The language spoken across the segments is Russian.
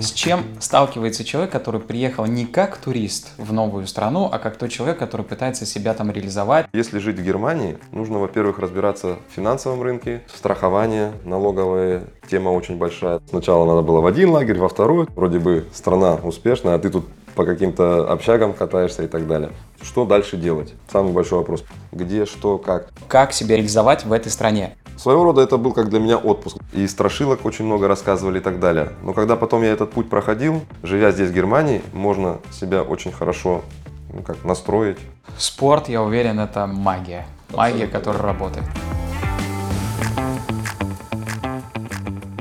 С чем сталкивается человек, который приехал не как турист в новую страну, а как тот человек, который пытается себя там реализовать? Если жить в Германии, нужно, во-первых, разбираться в финансовом рынке, страхование, налоговая тема очень большая. Сначала надо было в один лагерь, во второй. Вроде бы страна успешная, а ты тут по каким-то общагам катаешься и так далее. Что дальше делать? Самый большой вопрос. Где, что, как? Как себя реализовать в этой стране? Своего рода это был как для меня отпуск. И страшилок очень много рассказывали и так далее. Но когда потом я этот путь проходил, живя здесь в Германии, можно себя очень хорошо ну, как, настроить. Спорт, я уверен, это магия. Магия, которая работает.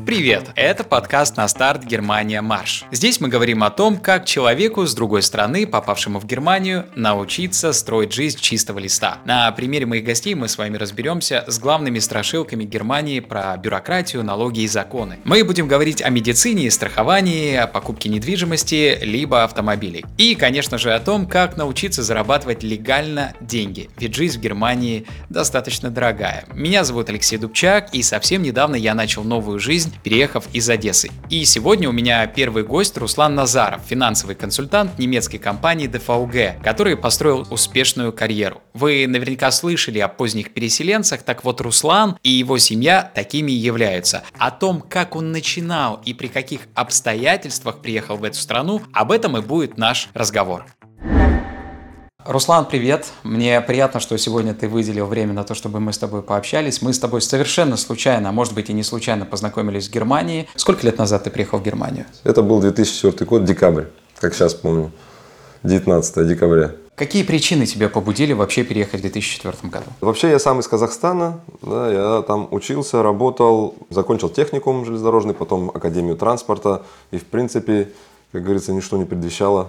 Привет! Это подкаст «На старт. Германия. Марш». Здесь мы говорим о том, как человеку с другой страны, попавшему в Германию, научиться строить жизнь чистого листа. На примере моих гостей мы с вами разберемся с главными страшилками Германии про бюрократию, налоги и законы. Мы будем говорить о медицине, страховании, о покупке недвижимости, либо автомобилей. И, конечно же, о том, как научиться зарабатывать легально деньги. Ведь жизнь в Германии достаточно дорогая. Меня зовут Алексей Дубчак, и совсем недавно я начал новую жизнь переехав из Одессы. И сегодня у меня первый гость Руслан Назаров, финансовый консультант немецкой компании DVG, который построил успешную карьеру. Вы наверняка слышали о поздних переселенцах, так вот Руслан и его семья такими и являются. О том, как он начинал и при каких обстоятельствах приехал в эту страну, об этом и будет наш разговор. Руслан, привет. Мне приятно, что сегодня ты выделил время на то, чтобы мы с тобой пообщались. Мы с тобой совершенно случайно, а может быть и не случайно познакомились в Германии. Сколько лет назад ты приехал в Германию? Это был 2004 год, декабрь, как сейчас помню. 19 декабря. Какие причины тебя побудили вообще переехать в 2004 году? Вообще я сам из Казахстана, да, я там учился, работал, закончил техникум железнодорожный, потом Академию транспорта. И в принципе, как говорится, ничто не предвещало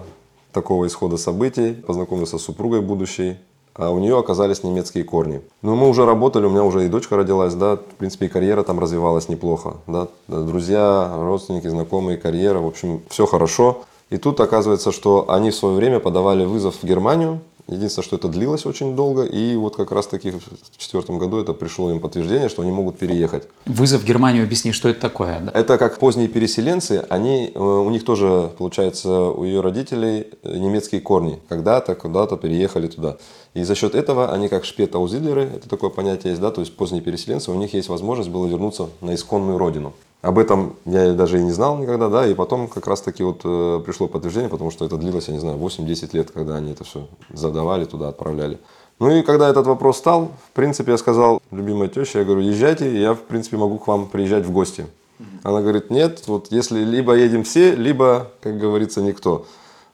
такого исхода событий, познакомился с супругой будущей, а у нее оказались немецкие корни. Но мы уже работали, у меня уже и дочка родилась, да, в принципе, и карьера там развивалась неплохо, да, друзья, родственники, знакомые, карьера, в общем, все хорошо. И тут оказывается, что они в свое время подавали вызов в Германию, Единственное, что это длилось очень долго, и вот как раз-таки в 2004 году это пришло им подтверждение, что они могут переехать. Вызов в Германию, объясни, что это такое? Да? Это как поздние переселенцы, они, э, у них тоже, получается, у ее родителей немецкие корни. Когда-то, куда-то переехали туда. И за счет этого они как шпета-узидлеры, это такое понятие есть, да, то есть поздние переселенцы, у них есть возможность было вернуться на исконную родину. Об этом я даже и не знал никогда, да, и потом как раз-таки вот э, пришло подтверждение, потому что это длилось, я не знаю, 8-10 лет, когда они это все задавали, туда отправляли. Ну и когда этот вопрос стал, в принципе, я сказал, любимая теща, я говорю, езжайте, я, в принципе, могу к вам приезжать в гости. Она говорит, нет, вот если либо едем все, либо, как говорится, никто.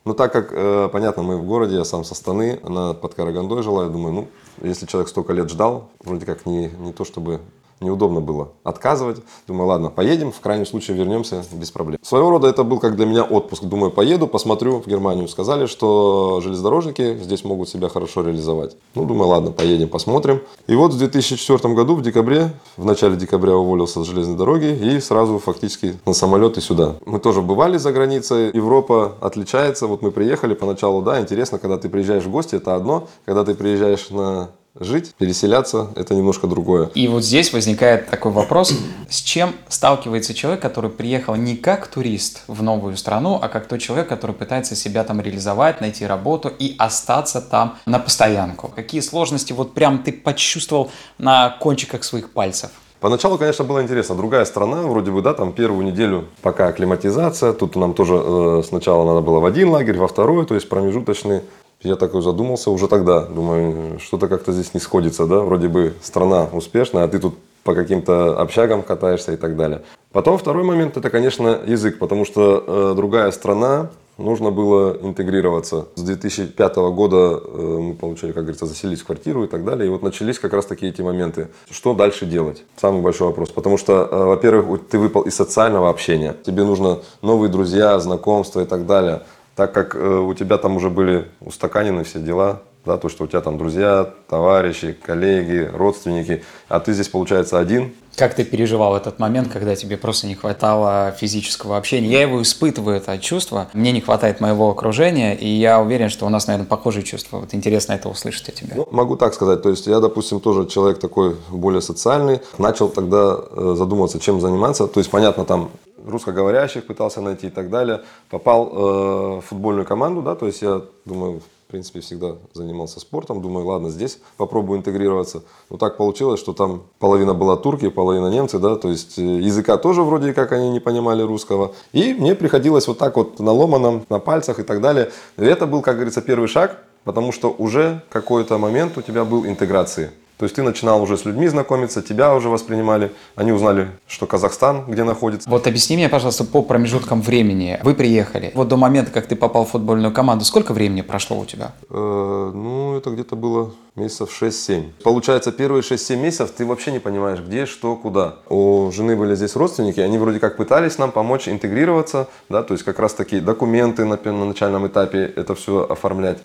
Но так как, э, понятно, мы в городе, я сам со Станы, она под Карагандой жила, я думаю, ну, если человек столько лет ждал, вроде как не, не то чтобы неудобно было отказывать. Думаю, ладно, поедем, в крайнем случае вернемся без проблем. Своего рода это был как для меня отпуск. Думаю, поеду, посмотрю в Германию. Сказали, что железнодорожники здесь могут себя хорошо реализовать. Ну, думаю, ладно, поедем, посмотрим. И вот в 2004 году, в декабре, в начале декабря уволился с железной дороги и сразу фактически на самолет и сюда. Мы тоже бывали за границей. Европа отличается. Вот мы приехали поначалу, да, интересно, когда ты приезжаешь в гости, это одно. Когда ты приезжаешь на жить, переселяться – это немножко другое. И вот здесь возникает такой вопрос, с чем сталкивается человек, который приехал не как турист в новую страну, а как тот человек, который пытается себя там реализовать, найти работу и остаться там на постоянку. Какие сложности вот прям ты почувствовал на кончиках своих пальцев? Поначалу, конечно, было интересно. Другая страна, вроде бы, да, там первую неделю пока акклиматизация. Тут нам тоже э, сначала надо было в один лагерь, во второй, то есть промежуточный. Я такой задумался уже тогда. Думаю, что-то как-то здесь не сходится, да? Вроде бы страна успешная, а ты тут по каким-то общагам катаешься и так далее. Потом второй момент – это, конечно, язык, потому что э, другая страна, нужно было интегрироваться. С 2005 года э, мы получили, как говорится, заселились в квартиру и так далее. И вот начались как раз такие эти моменты. Что дальше делать? Самый большой вопрос. Потому что, э, во-первых, ты выпал из социального общения. Тебе нужно новые друзья, знакомства и так далее так как э, у тебя там уже были устаканены все дела, да, то, что у тебя там друзья, товарищи, коллеги, родственники, а ты здесь, получается, один. Как ты переживал этот момент, когда тебе просто не хватало физического общения? Я его испытываю, это чувство. Мне не хватает моего окружения, и я уверен, что у нас, наверное, похожие чувства. Вот интересно это услышать от тебя. Ну, могу так сказать. То есть я, допустим, тоже человек такой более социальный. Начал тогда э, задумываться, чем заниматься. То есть, понятно, там русскоговорящих пытался найти и так далее. Попал э, в футбольную команду, да, то есть я думаю, в принципе, всегда занимался спортом. Думаю, ладно, здесь попробую интегрироваться. Но так получилось, что там половина была турки, половина немцы, да, то есть э, языка тоже вроде как они не понимали русского. И мне приходилось вот так вот на ломаном, на пальцах и так далее. И это был, как говорится, первый шаг, потому что уже какой-то момент у тебя был интеграции. То есть ты начинал уже с людьми знакомиться, тебя уже воспринимали, они узнали, что Казахстан, где находится. Вот объясни мне, пожалуйста, по промежуткам времени. Вы приехали, вот до момента, как ты попал в футбольную команду, сколько времени прошло у тебя? Э, ну, это где-то было месяцев 6-7. Получается, первые 6-7 месяцев ты вообще не понимаешь, где, что, куда. У жены были здесь родственники, они вроде как пытались нам помочь интегрироваться, да, то есть как раз такие документы на, на начальном этапе это все оформлять.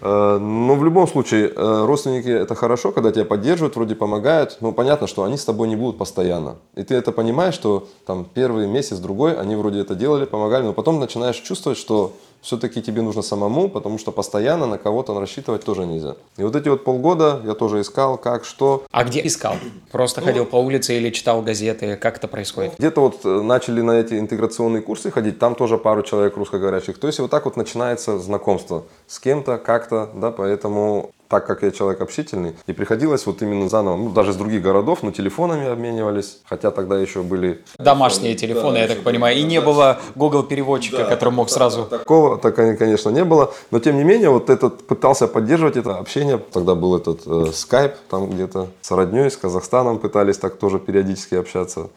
Э, но в любом случае, э, родственники это хорошо, когда тебя поддерживают, вроде помогают. Но понятно, что они с тобой не будут постоянно. И ты это понимаешь, что там первый месяц, другой, они вроде это делали, помогали, но потом начинаешь чувствовать, что все-таки тебе нужно самому, потому что постоянно на кого-то рассчитывать тоже нельзя. И вот эти вот полгода я тоже искал, как, что. А где искал? Просто ну, ходил по улице или читал газеты? Как это происходит? Где-то вот э, начали на эти интеграционные курсы ходить, там тоже пару человек русскоговорящих. То есть вот так вот начинается знакомство с кем-то, как-то, да, поэтому так как я человек общительный, и приходилось вот именно заново, ну, даже с других городов, но телефонами обменивались, хотя тогда еще были... Домашние телефоны, да, я так понимаю, и не было Google переводчика, да, который мог сразу... Такого, так, конечно, не было, но тем не менее, вот этот пытался поддерживать это общение, тогда был этот э, Skype, там где-то с родней, с Казахстаном пытались так тоже периодически общаться.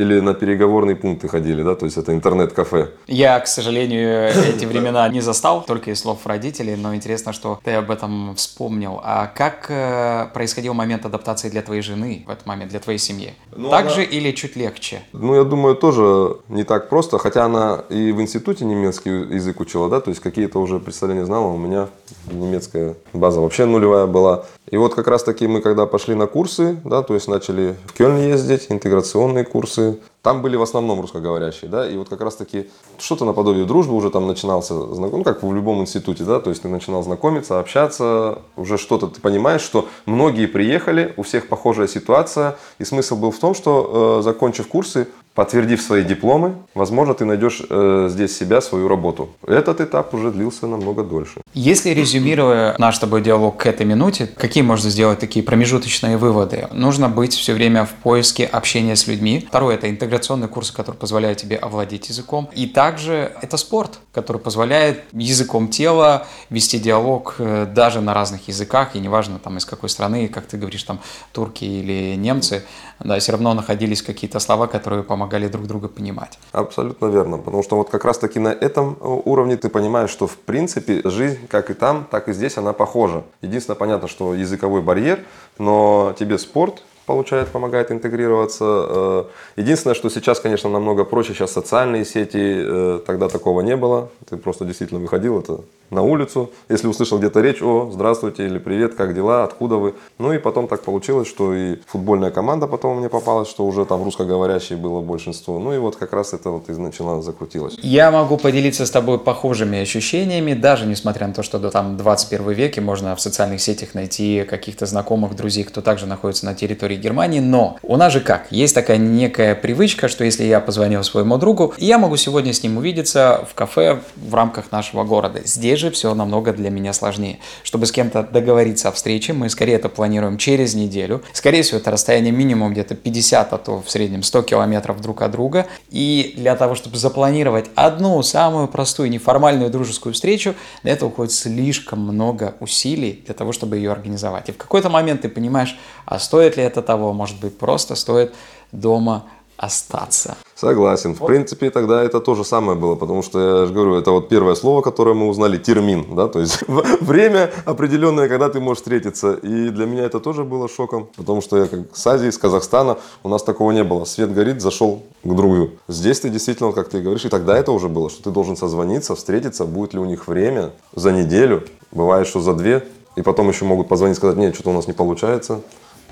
Или на переговорные пункты ходили, да, то есть это интернет-кафе. Я, к сожалению, эти времена не застал, только из слов родителей, но интересно, что ты об этом вспомнил. А как э, происходил момент адаптации для твоей жены в этот момент, для твоей семьи? Ну, так она... же или чуть легче? Ну, я думаю, тоже не так просто, хотя она и в институте немецкий язык учила, да, то есть какие-то уже представления знала, у меня немецкая база вообще нулевая была. И вот как раз таки мы, когда пошли на курсы, да, то есть начали в Кёльн ездить, интеграционные курсы, там были в основном русскоговорящие, да, и вот как раз таки что-то наподобие дружбы уже там начинался, ну, как в любом институте, да, то есть ты начинал знакомиться, общаться, уже что-то ты понимаешь, что многие приехали, у всех похожая ситуация, и смысл был в том, что, э, закончив курсы, Подтвердив свои дипломы, возможно, ты найдешь э, здесь себя, свою работу. Этот этап уже длился намного дольше. Если резюмируя наш с тобой диалог к этой минуте, какие можно сделать такие промежуточные выводы? Нужно быть все время в поиске общения с людьми. Второе – это интеграционный курс, который позволяет тебе овладеть языком. И также это спорт, который позволяет языком тела вести диалог э, даже на разных языках, и неважно там из какой страны, как ты говоришь, там турки или немцы, да, все равно находились какие-то слова, которые помогали друг друга понимать. Абсолютно верно, потому что вот как раз-таки на этом э, уровне ты понимаешь, что в принципе жизнь как и там, так и здесь она похожа. Единственное, понятно, что языковой барьер, но тебе спорт, получает, помогает интегрироваться. Э, единственное, что сейчас, конечно, намного проще, сейчас социальные сети, э, тогда такого не было. Ты просто действительно выходил, это на улицу, если услышал где-то речь, о, здравствуйте или привет, как дела, откуда вы. Ну и потом так получилось, что и футбольная команда потом мне попалась, что уже там русскоговорящие было большинство. Ну и вот как раз это вот и начало закрутилось. Я могу поделиться с тобой похожими ощущениями, даже несмотря на то, что до там 21 веке можно в социальных сетях найти каких-то знакомых, друзей, кто также находится на территории Германии, но у нас же как? Есть такая некая привычка, что если я позвонил своему другу, я могу сегодня с ним увидеться в кафе в рамках нашего города. Здесь же все намного для меня сложнее. Чтобы с кем-то договориться о встрече, мы скорее это планируем через неделю. Скорее всего, это расстояние минимум где-то 50, а то в среднем 100 километров друг от друга. И для того, чтобы запланировать одну самую простую неформальную дружескую встречу, на это уходит слишком много усилий для того, чтобы ее организовать. И в какой-то момент ты понимаешь, а стоит ли это того, может быть, просто стоит дома остаться. Согласен. В принципе, тогда это то же самое было, потому что, я же говорю, это вот первое слово, которое мы узнали, термин, да, то есть время определенное, когда ты можешь встретиться. И для меня это тоже было шоком, потому что я как с Азии, с Казахстана, у нас такого не было. Свет горит, зашел к другу. Здесь ты действительно, как ты говоришь, и тогда это уже было, что ты должен созвониться, встретиться, будет ли у них время за неделю, бывает, что за две, и потом еще могут позвонить, сказать, нет, что-то у нас не получается.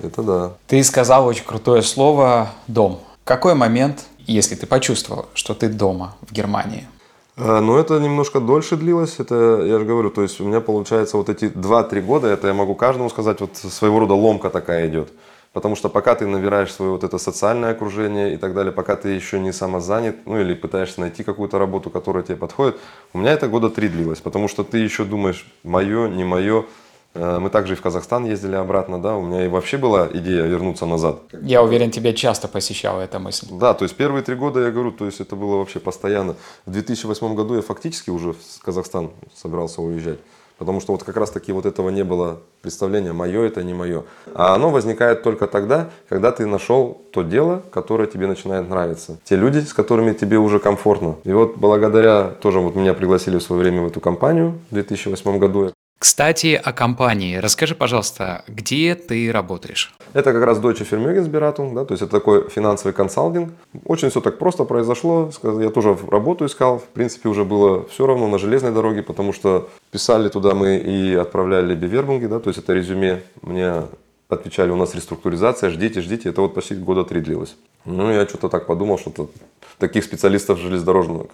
Это да. Ты сказал очень крутое слово «дом». Какой момент, если ты почувствовал, что ты дома в Германии? А, ну, это немножко дольше длилось. Это, я же говорю, то есть у меня получается вот эти 2-3 года, это я могу каждому сказать, вот своего рода ломка такая идет. Потому что пока ты набираешь свое вот это социальное окружение и так далее, пока ты еще не самозанят, ну или пытаешься найти какую-то работу, которая тебе подходит, у меня это года три длилось, потому что ты еще думаешь, мое, не мое, Э, мы также и в Казахстан ездили обратно, да, у меня и вообще была идея вернуться назад. Я уверен, тебя часто посещала эта мысль. Да, то есть первые три года, я говорю, то есть это было вообще постоянно. В 2008 году я фактически уже в Казахстан собирался уезжать. Потому что вот как раз таки вот этого не было представления, мое это не мое. А оно возникает только тогда, когда ты нашел то дело, которое тебе начинает нравиться. Те люди, с которыми тебе уже комфортно. И вот благодаря, тоже вот меня пригласили в свое время в эту компанию в 2008 году. Кстати, о компании. Расскажи, пожалуйста, где ты работаешь? Это как раз Deutsche Vermögensberatung, да, то есть это такой финансовый консалтинг. Очень все так просто произошло. Я тоже работу искал. В принципе, уже было все равно на железной дороге, потому что писали туда мы и отправляли бивербунги, да, то есть это резюме. Мне отвечали, у нас реструктуризация, ждите, ждите. Это вот почти года три длилось. Ну, я что-то так подумал, что таких специалистов железнодорожных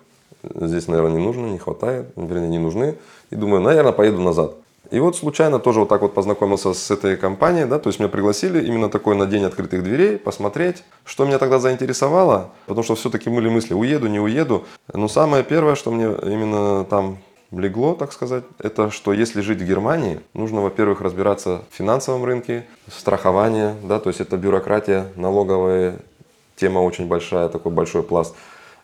здесь, наверное, не нужно, не хватает, вернее, не нужны. И думаю, наверное, поеду назад. И вот случайно тоже вот так вот познакомился с этой компанией, да, то есть меня пригласили именно такой на день открытых дверей, посмотреть, что меня тогда заинтересовало, потому что все-таки были мысли, уеду, не уеду. Но самое первое, что мне именно там легло, так сказать, это что если жить в Германии, нужно, во-первых, разбираться в финансовом рынке, страхование, да, то есть это бюрократия, налоговая тема очень большая, такой большой пласт.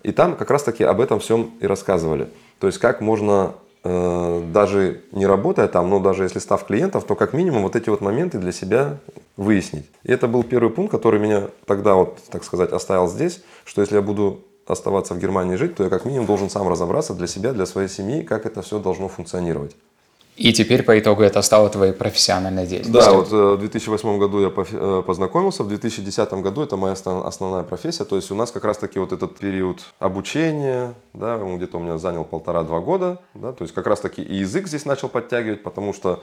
И там как раз-таки об этом всем и рассказывали. То есть как можно, э, даже не работая там, но даже если став клиентом, то как минимум вот эти вот моменты для себя выяснить. И это был первый пункт, который меня тогда вот, так сказать, оставил здесь, что если я буду оставаться в Германии жить, то я как минимум должен сам разобраться для себя, для своей семьи, как это все должно функционировать. И теперь по итогу это стало твоей профессиональной деятельностью. Да, вот э, в 2008 году я э, познакомился, в 2010 году это моя основная профессия. То есть у нас как раз-таки вот этот период обучения, да, он где-то у меня занял полтора-два года. Да, то есть как раз-таки и язык здесь начал подтягивать, потому что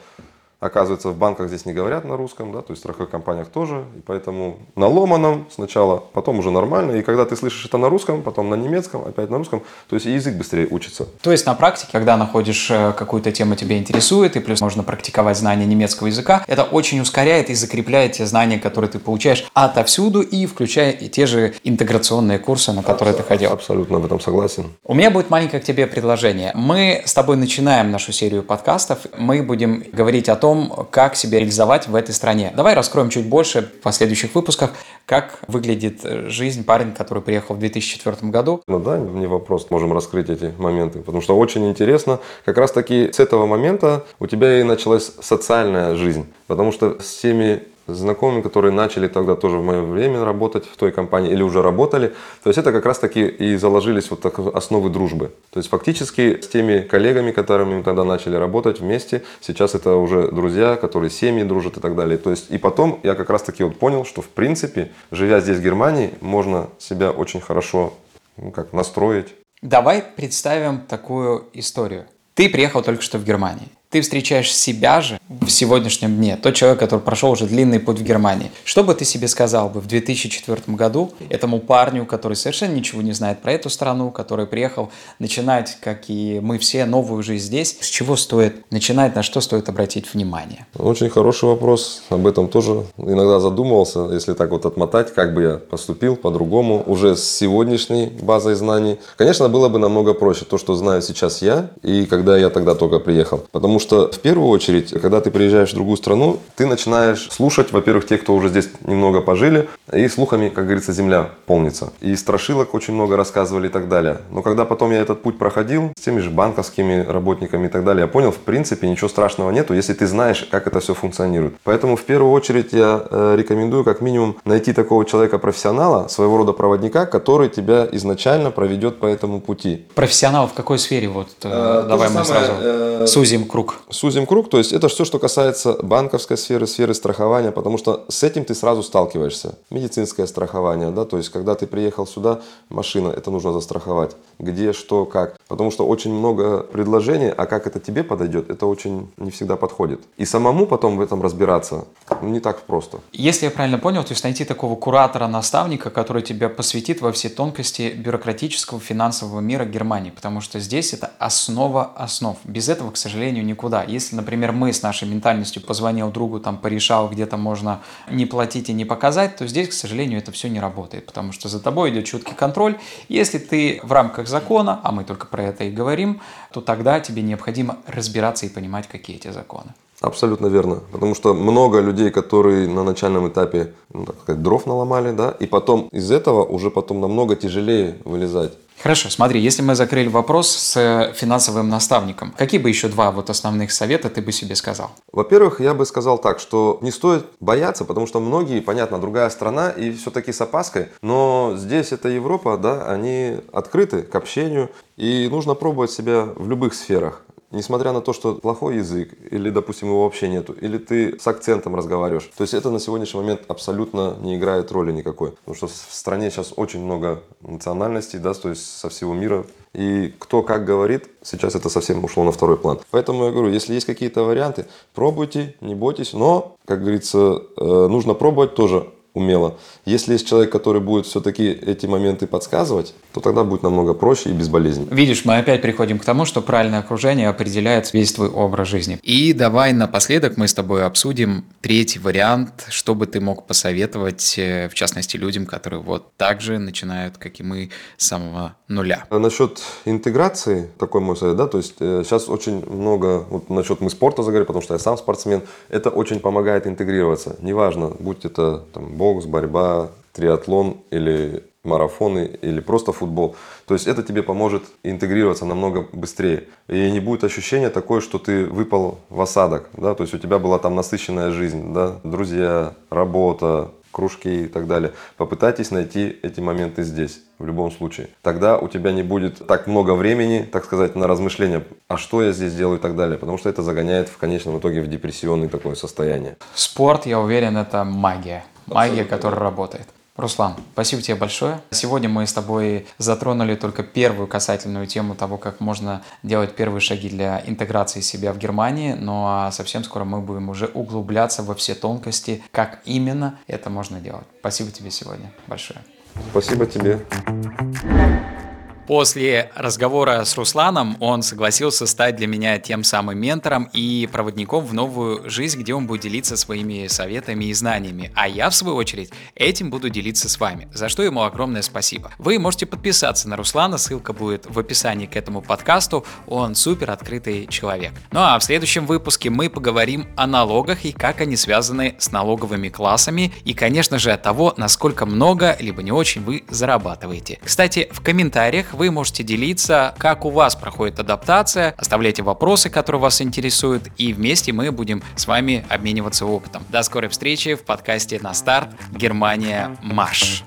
Оказывается, в банках здесь не говорят на русском, да, то есть в страховых компаниях тоже, и поэтому на ломаном сначала, потом уже нормально, и когда ты слышишь это на русском, потом на немецком, опять на русском, то есть и язык быстрее учится. То есть на практике, когда находишь э, какую-то тему тебя интересует, и плюс можно практиковать знание немецкого языка, это очень ускоряет и закрепляет те знания, которые ты получаешь отовсюду, и включая и те же интеграционные курсы, на которые Абсолютно, ты ходил. Абсолютно в этом согласен. У меня будет маленькое к тебе предложение. Мы с тобой начинаем нашу серию подкастов, мы будем говорить о том, том, как себя реализовать в этой стране. Давай раскроем чуть больше в последующих выпусках, как выглядит жизнь парень, который приехал в 2004 году. Ну да, не вопрос, можем раскрыть эти моменты, потому что очень интересно. Как раз таки с этого момента у тебя и началась социальная жизнь, потому что с теми знакомыми, которые начали тогда тоже в мое время работать в той компании или уже работали. То есть это как раз таки и заложились вот так основы дружбы. То есть фактически с теми коллегами, которыми мы тогда начали работать вместе, сейчас это уже друзья, которые семьи дружат и так далее. То есть и потом я как раз таки вот понял, что в принципе, живя здесь в Германии, можно себя очень хорошо ну, как настроить. Давай представим такую историю. Ты приехал только что в Германию ты встречаешь себя же в сегодняшнем дне, тот человек, который прошел уже длинный путь в Германии. Что бы ты себе сказал бы в 2004 году этому парню, который совершенно ничего не знает про эту страну, который приехал начинать, как и мы все, новую жизнь здесь? С чего стоит начинать, на что стоит обратить внимание? Очень хороший вопрос. Об этом тоже иногда задумывался, если так вот отмотать, как бы я поступил по-другому, уже с сегодняшней базой знаний. Конечно, было бы намного проще то, что знаю сейчас я, и когда я тогда только приехал. Потому Потому что в первую очередь, когда ты приезжаешь в другую страну, ты начинаешь слушать, во-первых, тех, кто уже здесь немного пожили, и слухами, как говорится, земля полнится. И страшилок очень много рассказывали и так далее. Но когда потом я этот путь проходил с теми же банковскими работниками и так далее, я понял, в принципе, ничего страшного нету, если ты знаешь, как это все функционирует. Поэтому в первую очередь я э, рекомендую как минимум найти такого человека-профессионала, своего рода проводника, который тебя изначально проведет по этому пути. Профессионал в какой сфере? Вот э, э давай мы самое, сразу э, сузим круг круг. Сузим круг, то есть это все, что касается банковской сферы, сферы страхования, потому что с этим ты сразу сталкиваешься. Медицинское страхование, да, то есть когда ты приехал сюда, машина, это нужно застраховать. Где, что, как. Потому что очень много предложений, а как это тебе подойдет, это очень не всегда подходит. И самому потом в этом разбираться ну, не так просто. Если я правильно понял, то есть найти такого куратора, наставника, который тебя посвятит во все тонкости бюрократического финансового мира Германии, потому что здесь это основа основ. Без этого, к сожалению, не никуда. Если, например, мы с нашей ментальностью позвонил другу, там, порешал, где-то можно не платить и не показать, то здесь, к сожалению, это все не работает, потому что за тобой идет четкий контроль. Если ты в рамках закона, а мы только про это и говорим, то тогда тебе необходимо разбираться и понимать, какие эти законы. Абсолютно верно. Потому что много людей, которые на начальном этапе, ну, так сказать, дров наломали, да, и потом из этого уже потом намного тяжелее вылезать. Хорошо, смотри, если мы закрыли вопрос с финансовым наставником, какие бы еще два вот основных совета ты бы себе сказал? Во-первых, я бы сказал так, что не стоит бояться, потому что многие, понятно, другая страна и все-таки с опаской, но здесь это Европа, да, они открыты к общению, и нужно пробовать себя в любых сферах несмотря на то, что плохой язык, или, допустим, его вообще нету, или ты с акцентом разговариваешь. То есть это на сегодняшний момент абсолютно не играет роли никакой. Потому что в стране сейчас очень много национальностей, да, то есть со всего мира. И кто как говорит, сейчас это совсем ушло на второй план. Поэтому я говорю, если есть какие-то варианты, пробуйте, не бойтесь. Но, как говорится, э, нужно пробовать тоже умело. Если есть человек, который будет все-таки эти моменты подсказывать, то тогда будет намного проще и безболезненно. Видишь, мы опять приходим к тому, что правильное окружение определяет весь твой образ жизни. И давай напоследок мы с тобой обсудим третий вариант, что бы ты мог посоветовать, э, в частности, людям, которые вот так же начинают, как и мы, с самого нуля. А насчет интеграции, такой мой совет, да, то есть э, сейчас очень много, вот насчет мы спорта заговорили, потому что я сам спортсмен, это очень помогает интегрироваться. Неважно, будь это там, бокс, борьба, триатлон или марафоны или просто футбол. То есть это тебе поможет интегрироваться намного быстрее. И не будет ощущения такое, что ты выпал в осадок. Да? То есть у тебя была там насыщенная жизнь, да? друзья, работа, кружки и так далее. Попытайтесь найти эти моменты здесь, в любом случае. Тогда у тебя не будет так много времени, так сказать, на размышления, а что я здесь делаю и так далее, потому что это загоняет в конечном итоге в депрессионное такое состояние. Спорт, я уверен, это магия. Магия, которая работает. Руслан, спасибо тебе большое. Сегодня мы с тобой затронули только первую касательную тему того, как можно делать первые шаги для интеграции себя в Германии, ну, а совсем скоро мы будем уже углубляться во все тонкости, как именно это можно делать. Спасибо тебе сегодня большое. Спасибо тебе. После разговора с Русланом он согласился стать для меня тем самым ментором и проводником в новую жизнь, где он будет делиться своими советами и знаниями. А я, в свою очередь, этим буду делиться с вами, за что ему огромное спасибо. Вы можете подписаться на Руслана, ссылка будет в описании к этому подкасту, он супер открытый человек. Ну а в следующем выпуске мы поговорим о налогах и как они связаны с налоговыми классами и, конечно же, от того, насколько много, либо не очень вы зарабатываете. Кстати, в комментариях вы можете делиться, как у вас проходит адаптация, оставляйте вопросы, которые вас интересуют, и вместе мы будем с вами обмениваться опытом. До скорой встречи в подкасте «На старт. Германия. Марш».